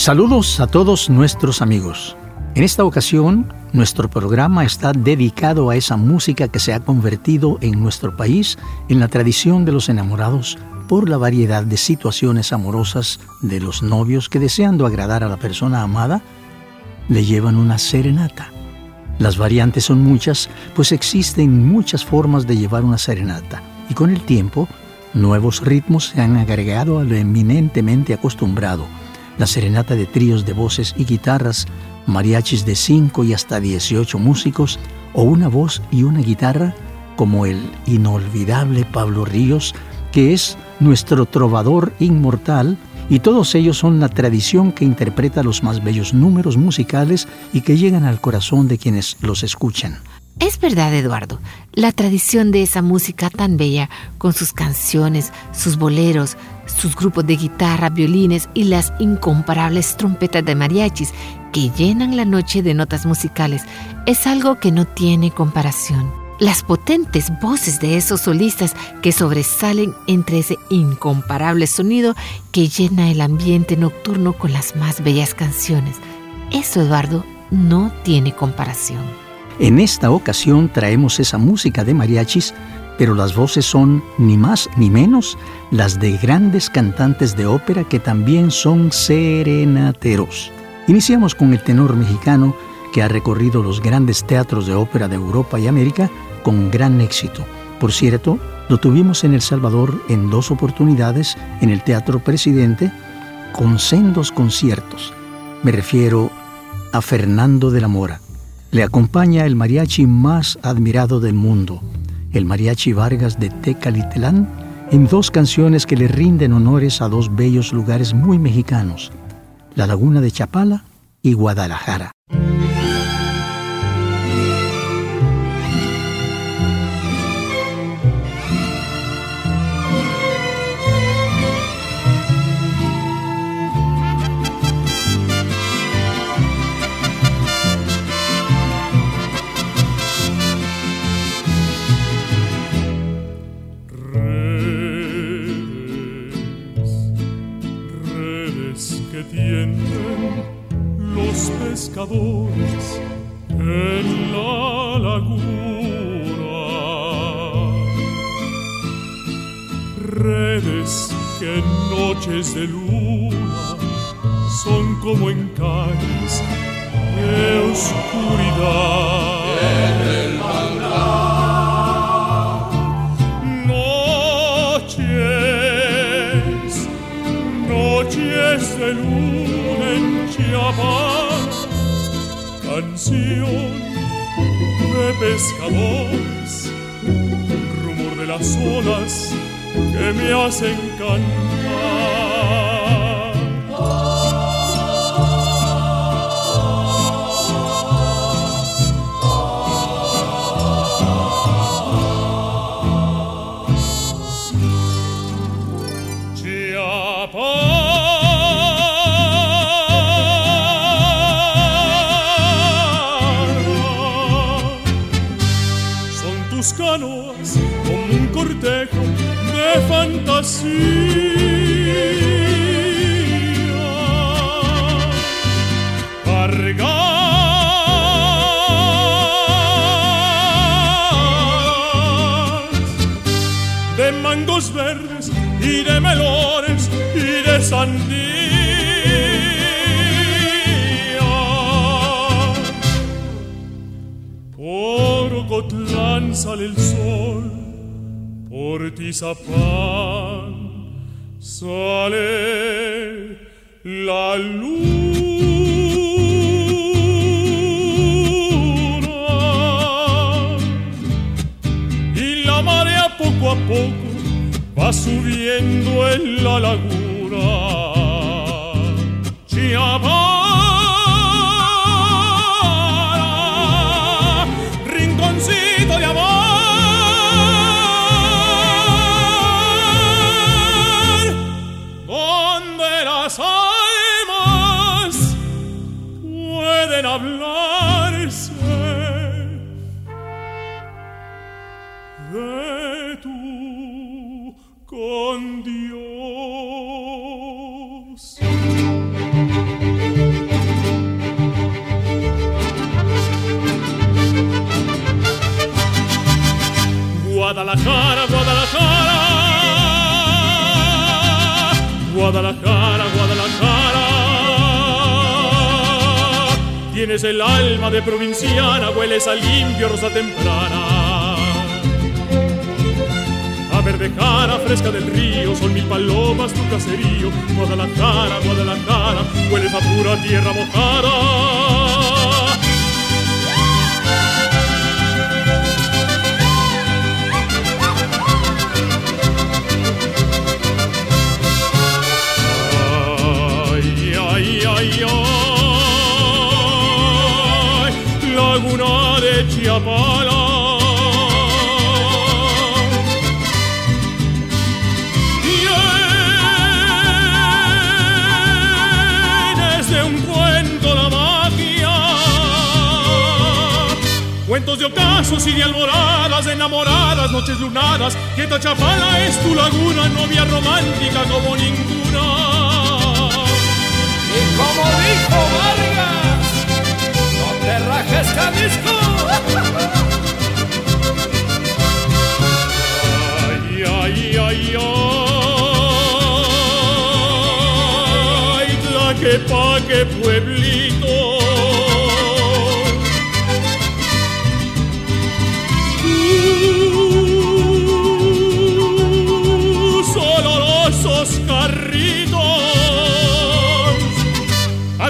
Saludos a todos nuestros amigos. En esta ocasión, nuestro programa está dedicado a esa música que se ha convertido en nuestro país en la tradición de los enamorados por la variedad de situaciones amorosas de los novios que deseando agradar a la persona amada, le llevan una serenata. Las variantes son muchas, pues existen muchas formas de llevar una serenata, y con el tiempo, nuevos ritmos se han agregado a lo eminentemente acostumbrado la serenata de tríos de voces y guitarras, mariachis de 5 y hasta 18 músicos, o una voz y una guitarra, como el inolvidable Pablo Ríos, que es nuestro trovador inmortal, y todos ellos son la tradición que interpreta los más bellos números musicales y que llegan al corazón de quienes los escuchan. Es verdad, Eduardo, la tradición de esa música tan bella, con sus canciones, sus boleros, sus grupos de guitarra, violines y las incomparables trompetas de mariachis que llenan la noche de notas musicales, es algo que no tiene comparación. Las potentes voces de esos solistas que sobresalen entre ese incomparable sonido que llena el ambiente nocturno con las más bellas canciones. Eso, Eduardo, no tiene comparación. En esta ocasión traemos esa música de mariachis, pero las voces son ni más ni menos las de grandes cantantes de ópera que también son serenateros. Iniciamos con el tenor mexicano que ha recorrido los grandes teatros de ópera de Europa y América con gran éxito. Por cierto, lo tuvimos en El Salvador en dos oportunidades en el Teatro Presidente con sendos conciertos. Me refiero a Fernando de la Mora le acompaña el mariachi más admirado del mundo, el mariachi Vargas de Tecalitlán, en dos canciones que le rinden honores a dos bellos lugares muy mexicanos, la Laguna de Chapala y Guadalajara. En la laguna. Redes que en noches de luna son como en calles de oscuridad. En el Noches, noches de luna en Chiapas canción de pescadores, rumor de las olas que me hacen cantar. Cargadas de mangos verdes y de melones y de sandía. Cotlán sale el sol, por Tizapán sale la luna. Y la marea poco a poco va subiendo en la laguna. Guadalajara, Guadalajara. Guadalajara, Guadalajara. Tienes el alma de provinciana, hueles a limpio rosa temprana. A verde cara fresca del río, son mil palomas tu caserío. Guadalajara, Guadalajara, hueles a pura tierra mojada. Laguna de Chiapala. Tienes de un cuento la magia, cuentos de ocasos y de almoradas, enamoradas, noches lunadas, que Chapala es tu laguna, novia romántica como ninguna. Y como dijo Vargas, no te rajes Jalisco. Ay, ay, ay, ay, Tlaquepaque, pueblito.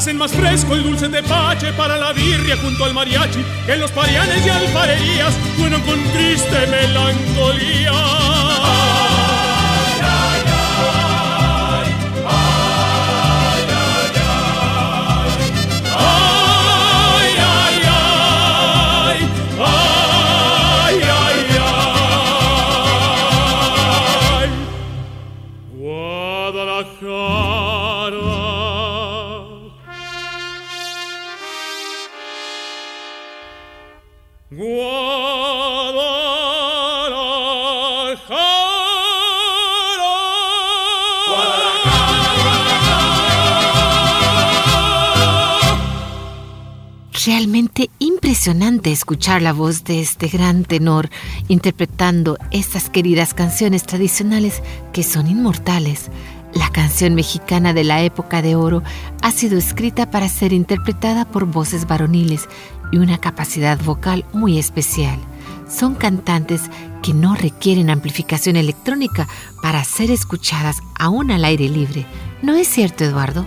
Hacen más fresco el dulce de pache para la birria junto al mariachi que los parianes y alfarerías suenan con triste melancolía. Impresionante escuchar la voz de este gran tenor interpretando estas queridas canciones tradicionales que son inmortales. La canción mexicana de la época de oro ha sido escrita para ser interpretada por voces varoniles y una capacidad vocal muy especial. Son cantantes que no requieren amplificación electrónica para ser escuchadas aún al aire libre. ¿No es cierto, Eduardo?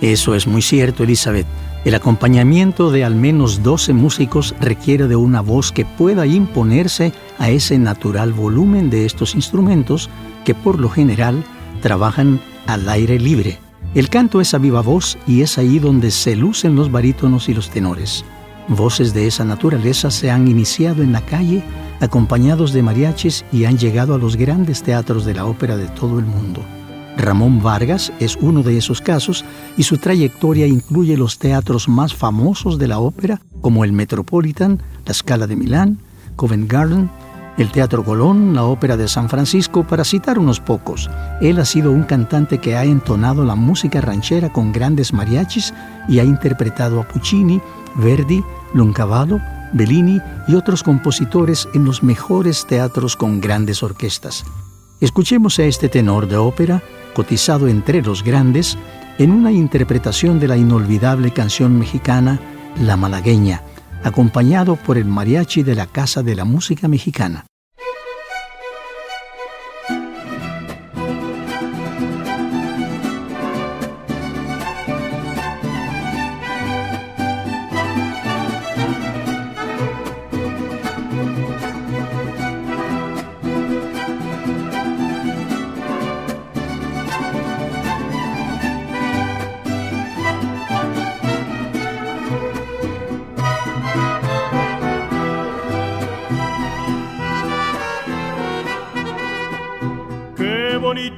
Eso es muy cierto, Elizabeth. El acompañamiento de al menos 12 músicos requiere de una voz que pueda imponerse a ese natural volumen de estos instrumentos que por lo general trabajan al aire libre. El canto es a viva voz y es ahí donde se lucen los barítonos y los tenores. Voces de esa naturaleza se han iniciado en la calle acompañados de mariachis y han llegado a los grandes teatros de la ópera de todo el mundo. Ramón Vargas es uno de esos casos y su trayectoria incluye los teatros más famosos de la ópera como el Metropolitan, la Scala de Milán, Covent Garden, el Teatro Colón, la Ópera de San Francisco, para citar unos pocos. Él ha sido un cantante que ha entonado la música ranchera con grandes mariachis y ha interpretado a Puccini, Verdi, Loncavallo, Bellini y otros compositores en los mejores teatros con grandes orquestas. Escuchemos a este tenor de ópera, cotizado entre los grandes, en una interpretación de la inolvidable canción mexicana La Malagueña, acompañado por el mariachi de la Casa de la Música Mexicana.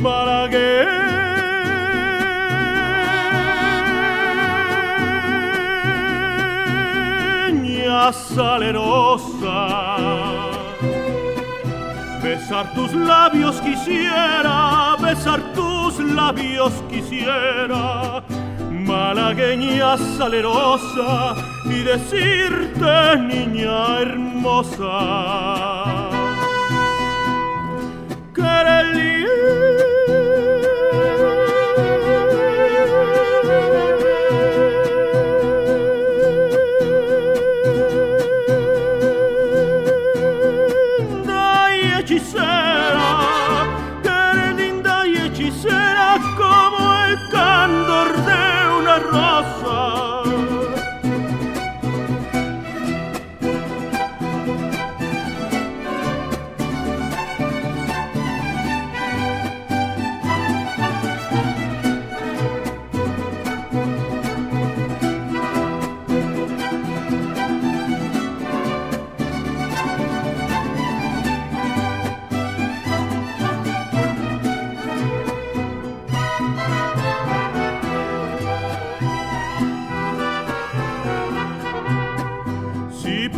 Malagueña salerosa. Besar tus labios quisiera, besar tus labios quisiera, malagueña salerosa, y decirte, niña hermosa,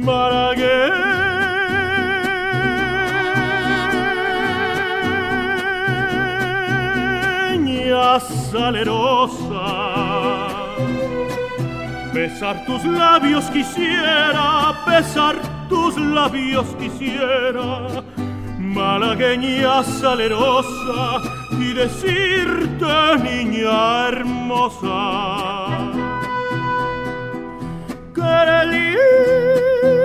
malagueña salerosa. Besar tus labios quisiera, besar tus labios quisiera, malagueña salerosa, y decirte, niña hermosa, que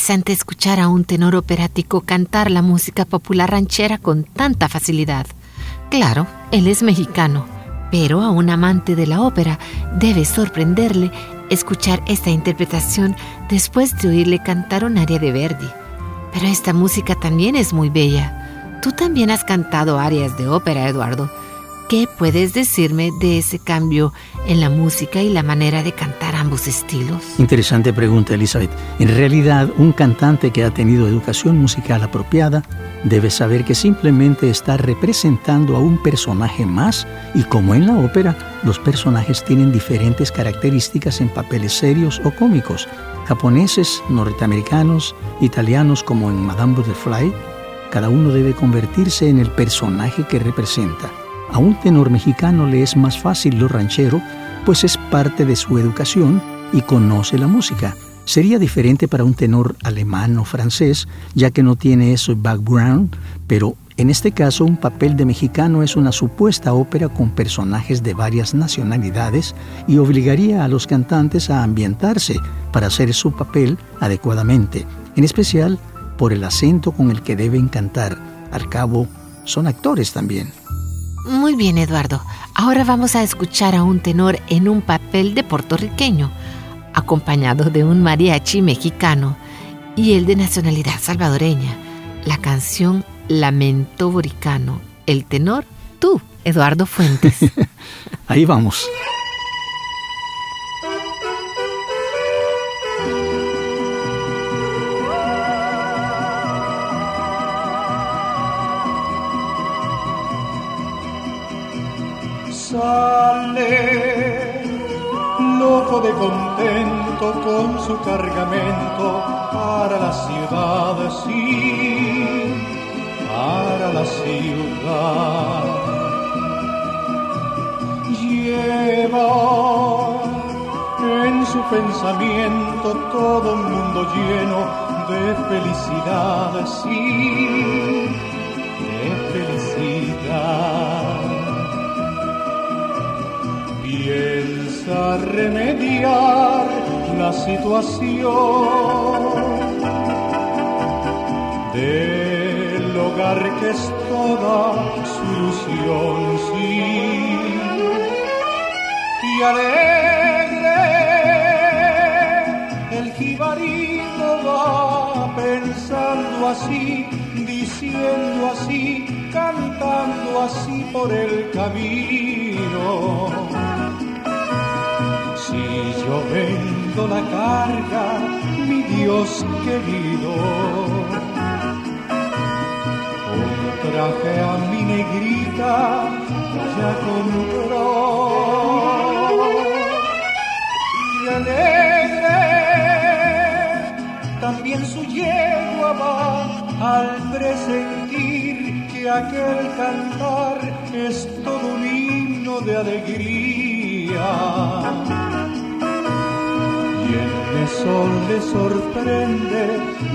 interesante escuchar a un tenor operático cantar la música popular ranchera con tanta facilidad. Claro, él es mexicano, pero a un amante de la ópera debe sorprenderle escuchar esta interpretación después de oírle cantar un aria de Verdi. Pero esta música también es muy bella. Tú también has cantado arias de ópera, Eduardo. ¿Qué puedes decirme de ese cambio en la música y la manera de cantar ambos estilos? Interesante pregunta, Elizabeth. En realidad, un cantante que ha tenido educación musical apropiada debe saber que simplemente está representando a un personaje más y como en la ópera, los personajes tienen diferentes características en papeles serios o cómicos. Japoneses, norteamericanos, italianos como en Madame Butterfly, cada uno debe convertirse en el personaje que representa. A un tenor mexicano le es más fácil lo ranchero, pues es parte de su educación y conoce la música. Sería diferente para un tenor alemán o francés, ya que no tiene ese background, pero en este caso un papel de mexicano es una supuesta ópera con personajes de varias nacionalidades y obligaría a los cantantes a ambientarse para hacer su papel adecuadamente, en especial por el acento con el que deben cantar. Al cabo, son actores también. Muy bien, Eduardo. Ahora vamos a escuchar a un tenor en un papel de puertorriqueño, acompañado de un mariachi mexicano y el de nacionalidad salvadoreña. La canción Lamento Boricano. El tenor, tú, Eduardo Fuentes. Ahí vamos. De contento con su cargamento para la ciudad, sí, para la ciudad. Lleva en su pensamiento todo un mundo lleno de felicidad, sí, de felicidad piensa remediar la situación del hogar que es toda su ilusión, sí. Y alegre el jibarito va pensando así, diciendo así, cantando así por el camino vendo la carga, mi Dios querido, un traje a mi negrita ya compró. Y alegre también su yegua va al presentir que aquel cantar es todo un himno de alegría el sol le sorprende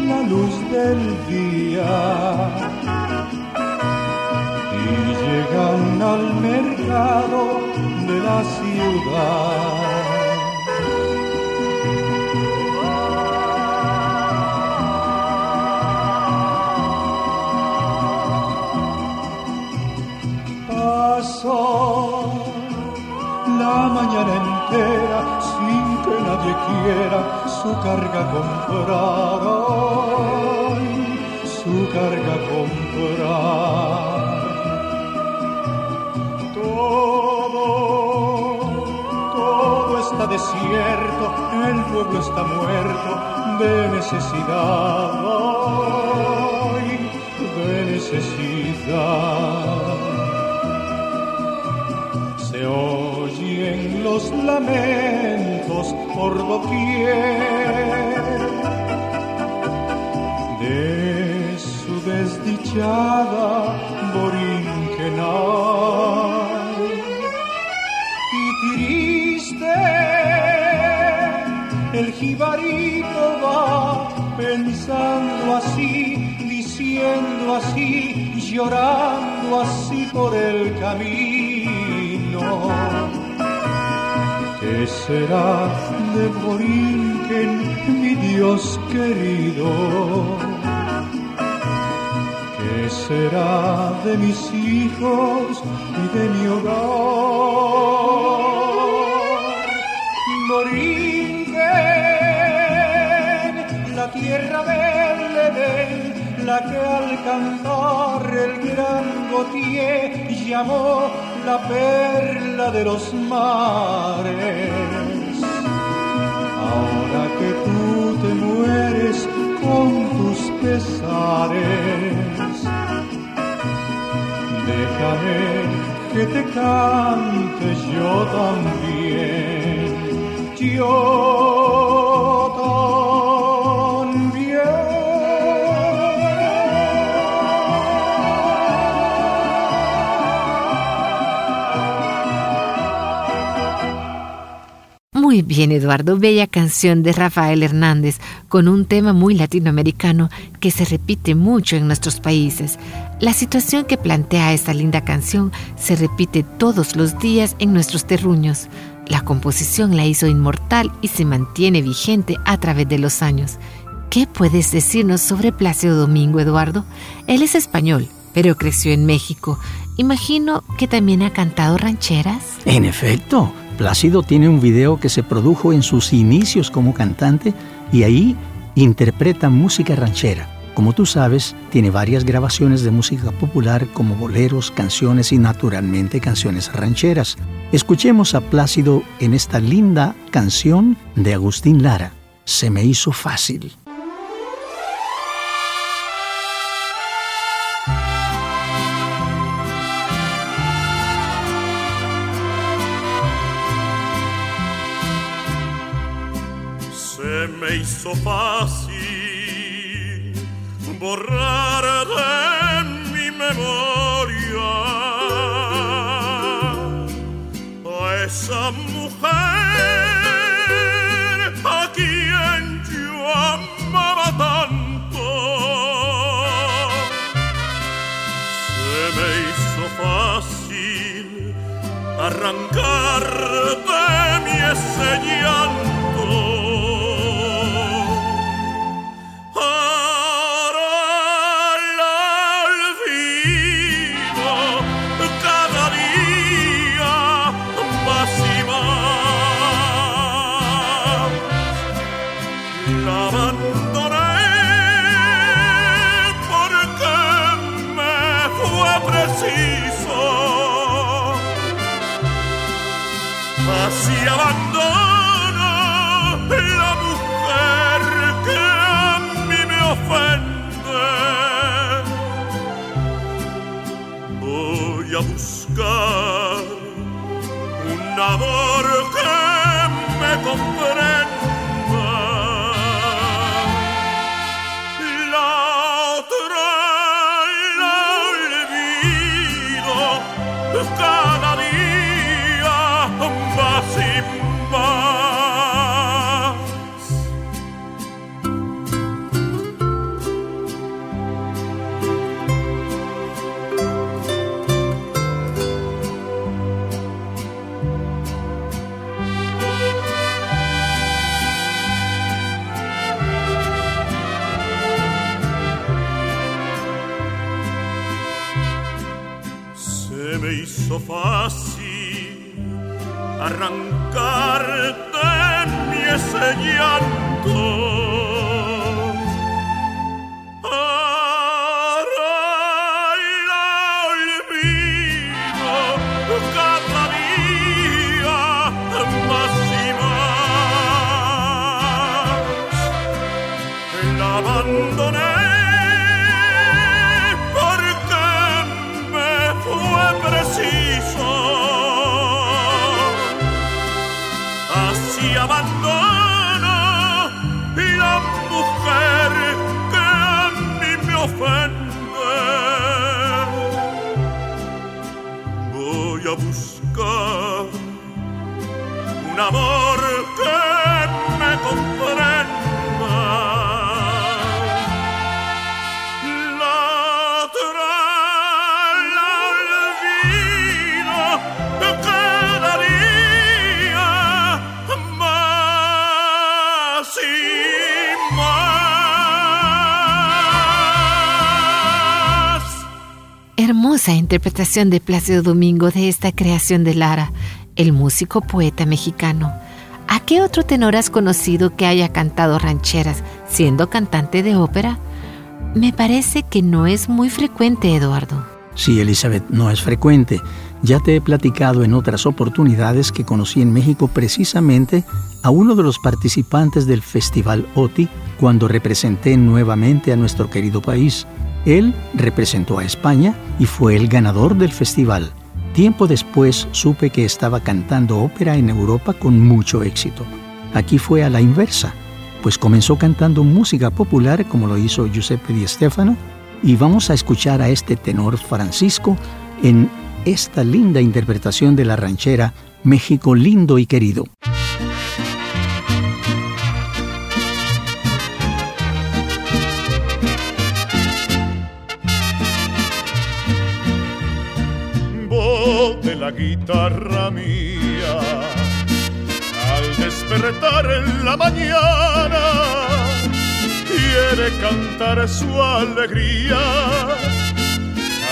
la luz del día. Y llegan al mercado de la ciudad. La mañana entera que nadie quiera su carga comprar, su carga comprar. Todo, todo está desierto, el pueblo está muerto de necesidad, de necesidad. Oyen los lamentos por doquier de su desdichada borinquenal y triste el jibarito va pensando así, diciendo así, llorando así por el camino. ¿Qué será de Borinquen, mi Dios querido? ¿Qué será de mis hijos y de mi hogar? Borinquen, la tierra del Edén la que al cantar el gran Gautier llamó la perla de los mares. Ahora que tú te mueres con tus pesares, déjame que te cante yo también. Yo bien, Eduardo, bella canción de Rafael Hernández, con un tema muy latinoamericano que se repite mucho en nuestros países. La situación que plantea esta linda canción se repite todos los días en nuestros terruños. La composición la hizo inmortal y se mantiene vigente a través de los años. ¿Qué puedes decirnos sobre Plácido Domingo, Eduardo? Él es español, pero creció en México. Imagino que también ha cantado rancheras. En efecto, Plácido tiene un video que se produjo en sus inicios como cantante y ahí interpreta música ranchera. Como tú sabes, tiene varias grabaciones de música popular como boleros, canciones y naturalmente canciones rancheras. Escuchemos a Plácido en esta linda canción de Agustín Lara, Se me hizo fácil. Me hizo fácil borrar de mi memoria a esa mujer a quien yo amaba tanto. Se me hizo fácil arrancar de mi ese of God. abandono y la mujer que a mí me ofende. Voy a buscar un amor Hermosa interpretación de Plácido Domingo de esta creación de Lara, el músico poeta mexicano. ¿A qué otro tenor has conocido que haya cantado rancheras siendo cantante de ópera? Me parece que no es muy frecuente, Eduardo. Sí, Elizabeth, no es frecuente. Ya te he platicado en otras oportunidades que conocí en México precisamente a uno de los participantes del Festival OTI cuando representé nuevamente a nuestro querido país. Él representó a España y fue el ganador del festival. Tiempo después supe que estaba cantando ópera en Europa con mucho éxito. Aquí fue a la inversa, pues comenzó cantando música popular como lo hizo Giuseppe Di Stefano y vamos a escuchar a este tenor Francisco en esta linda interpretación de la ranchera México lindo y querido. La guitarra mía. Al despertar en la mañana quiere cantar su alegría.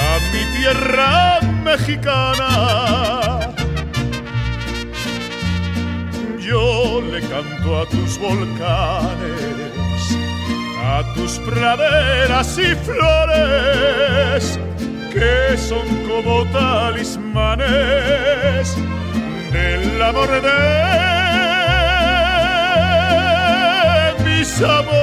A mi tierra mexicana. Yo le canto a tus volcanes, a tus praderas y flores, que son como talismanes del amor de mis amores.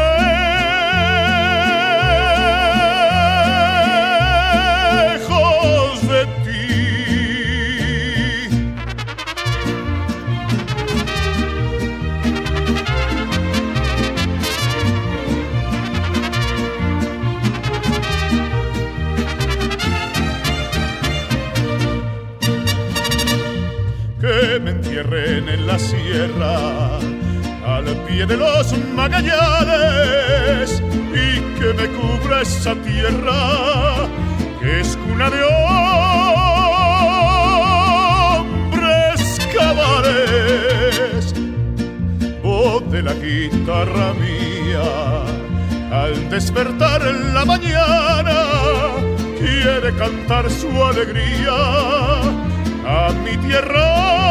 me entierren en la sierra al pie de los magallanes y que me cubra esa tierra que es cuna de hombres cabales. Voz de la guitarra mía al despertar en la mañana quiere cantar su alegría a mi tierra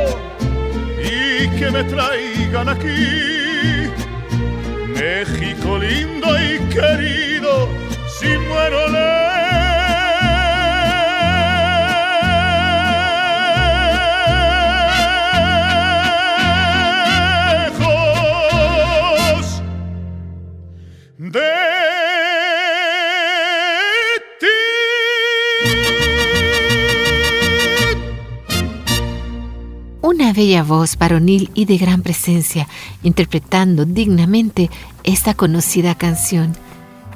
que me traigan aquí. México lindo y querido, si muero lejos Una bella voz varonil y de gran presencia, interpretando dignamente esta conocida canción.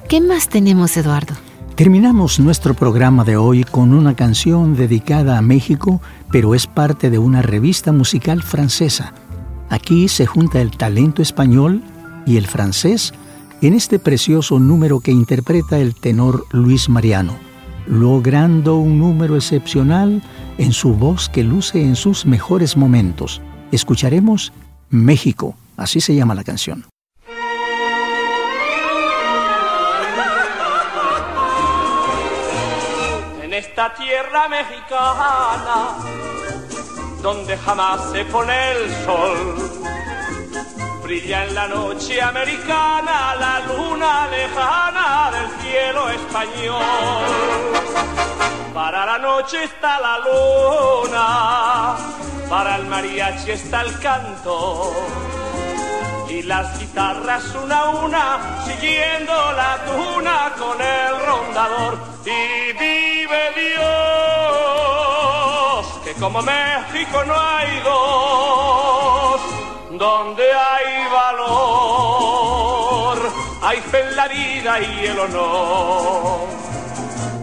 ¿Qué más tenemos, Eduardo? Terminamos nuestro programa de hoy con una canción dedicada a México, pero es parte de una revista musical francesa. Aquí se junta el talento español y el francés en este precioso número que interpreta el tenor Luis Mariano, logrando un número excepcional en su voz que luce en sus mejores momentos. Escucharemos México, así se llama la canción. En esta tierra mexicana, donde jamás se pone el sol, Brilla en la noche americana la luna lejana del cielo español. Para la noche está la luna, para el mariachi está el canto y las guitarras una a una siguiendo la tuna con el rondador y vive Dios que como México no hay dos donde hay valor hay fe en la vida y el honor.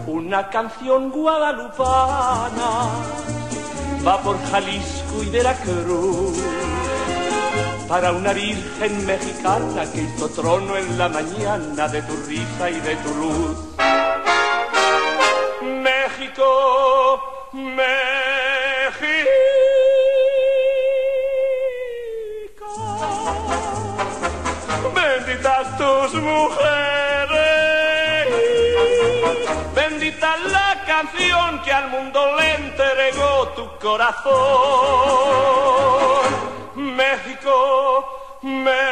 Una canción guadalupana va por Jalisco y Veracruz. Para una virgen mexicana que hizo trono en la mañana de tu risa y de tu luz. México, México, benditas tus mujeres, bendita la canción que al mundo le entregó tu corazón. México, México.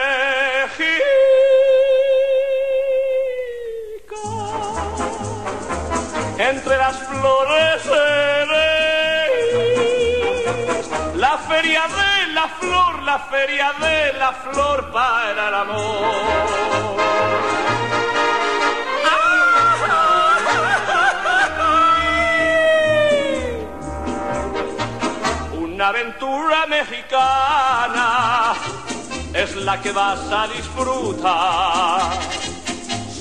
Entre las flores eres la feria de la flor, la feria de la flor para el amor. Una aventura mexicana es la que vas a disfrutar.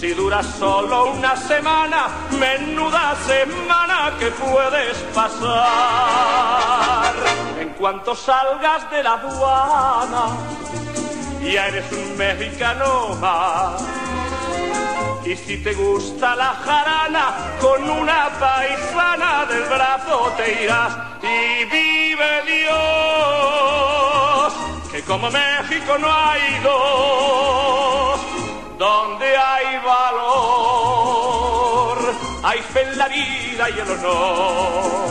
Si dura solo una semana, menuda semana que puedes pasar. En cuanto salgas de la aduana, ya eres un mexicano más. Y si te gusta la jarana, con una paisana del brazo te irás y vive Dios, que como México no hay dos, donde hay valor, hay fe en la vida y el honor.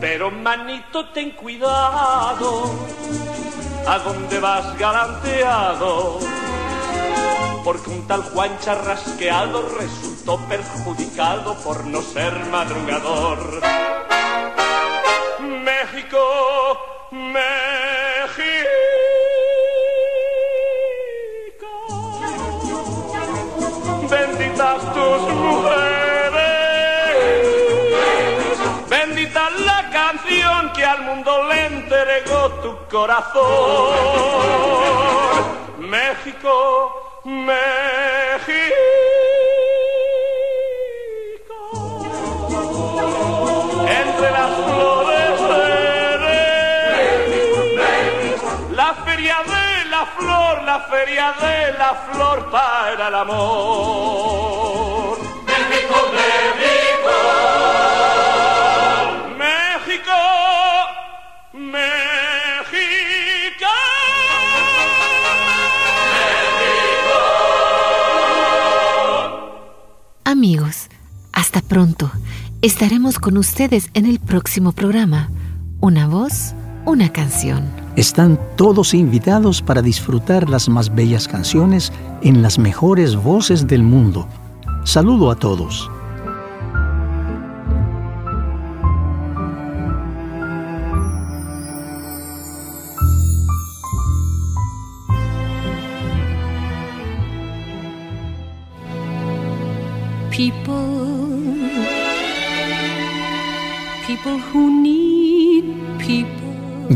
Pero manito, ten cuidado, a dónde vas galanteado porque un tal Juan Charrasqueado resultó perjudicado por no ser madrugador. México, México, que al mundo le entregó tu corazón. México, México. Entre las flores la feria de la flor, la feria de la flor para el amor. México. México, Amigos, hasta pronto. Estaremos con ustedes en el próximo programa. Una voz, una canción. Están todos invitados para disfrutar las más bellas canciones en las mejores voces del mundo. Saludo a todos.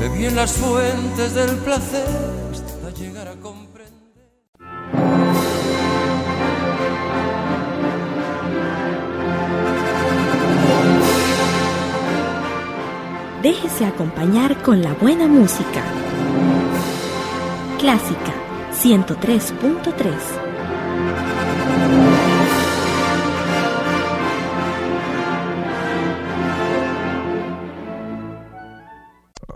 Bebí en las fuentes del placer hasta llegar a comprender. Déjese acompañar con la buena música. Clásica 103.3.